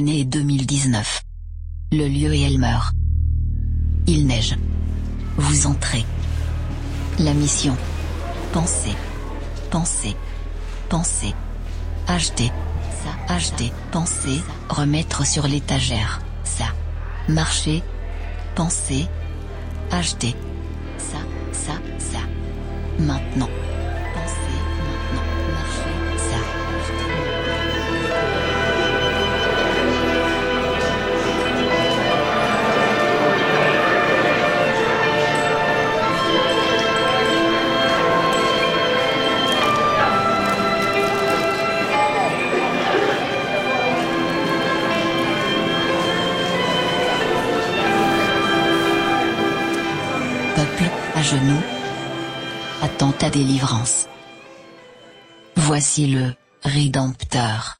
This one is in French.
99. Le lieu et elle meurt. Il neige. Vous entrez. La mission. Pensez. Pensez. Pensez. Acheter. Ça. Acheter. Penser. Remettre sur l'étagère. Ça. Marcher. Penser. Acheter. Ça. Ça. Ça. Maintenant. À genoux. Attends ta délivrance. Voici le Rédempteur.